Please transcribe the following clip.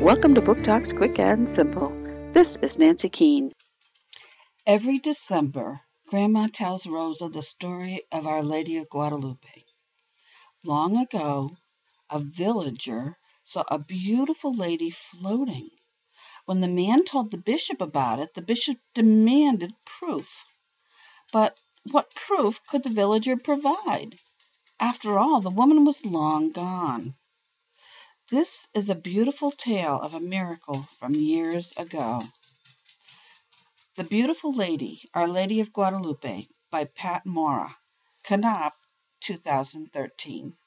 Welcome to Book Talks Quick and Simple. This is Nancy Keene. Every December, Grandma tells Rosa the story of Our Lady of Guadalupe. Long ago, a villager saw a beautiful lady floating. When the man told the bishop about it, the bishop demanded proof. But what proof could the villager provide? After all, the woman was long gone. This is a beautiful tale of a miracle from years ago. The Beautiful Lady, Our Lady of Guadalupe by Pat Mora, Knopf, 2013.